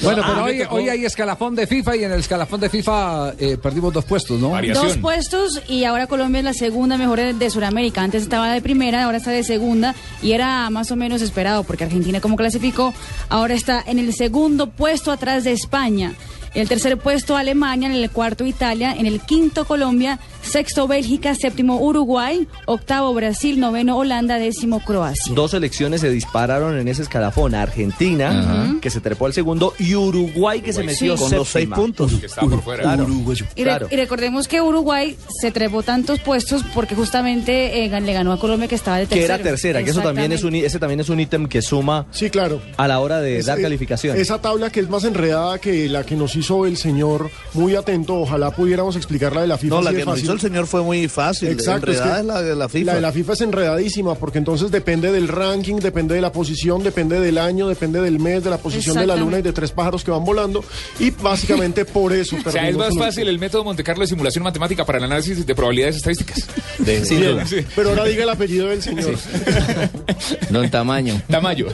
Bueno, Ah, pero hoy, hoy hay escalafón de FIFA y en el escalafón de FIFA eh, perdimos dos puestos, ¿no? Variación. Dos puestos y ahora Colombia es la segunda mejor de, de Sudamérica. Antes estaba de primera, ahora está de segunda y era más o menos esperado porque Argentina como clasificó, ahora está en el segundo puesto atrás de España. En el tercer puesto Alemania, en el cuarto Italia, en el quinto Colombia, sexto Bélgica, séptimo Uruguay, octavo Brasil, noveno Holanda, décimo Croacia. Dos selecciones se dispararon en ese escalafón. Argentina, que se trepó al segundo, y Uruguay, que se metió Sí. Con los seis puntos. Que está por fuera. Claro. Y, re- Claro. y recordemos que Uruguay se trepó tantos puestos porque justamente eh, le ganó a Colombia que estaba de Que tercero. era tercera, que eso también es un, ese también es un ítem que suma Sí, claro. a la hora de Es- dar eh, calificación. Esa tabla que es más enredada que la que nos hizo el señor muy atento. Ojalá pudiéramos explicarla de la FIFA. No, la que nos hizo el señor fue muy fácil. Exacto, es, Enredada que es la de la FIFA. La de la FIFA es enredadísima porque entonces depende del ranking, depende de la posición, depende del año, depende del mes, de la posición de la luna y de tres pájaros que van volando. Y básicamente por eso O sea, es más fácil el método Monte Carlo de simulación matemática para el análisis de probabilidades estadísticas. De- sin Bien, duda. Sí. Pero ahora diga el apellido del señor. Don Tamaño. Tamayo.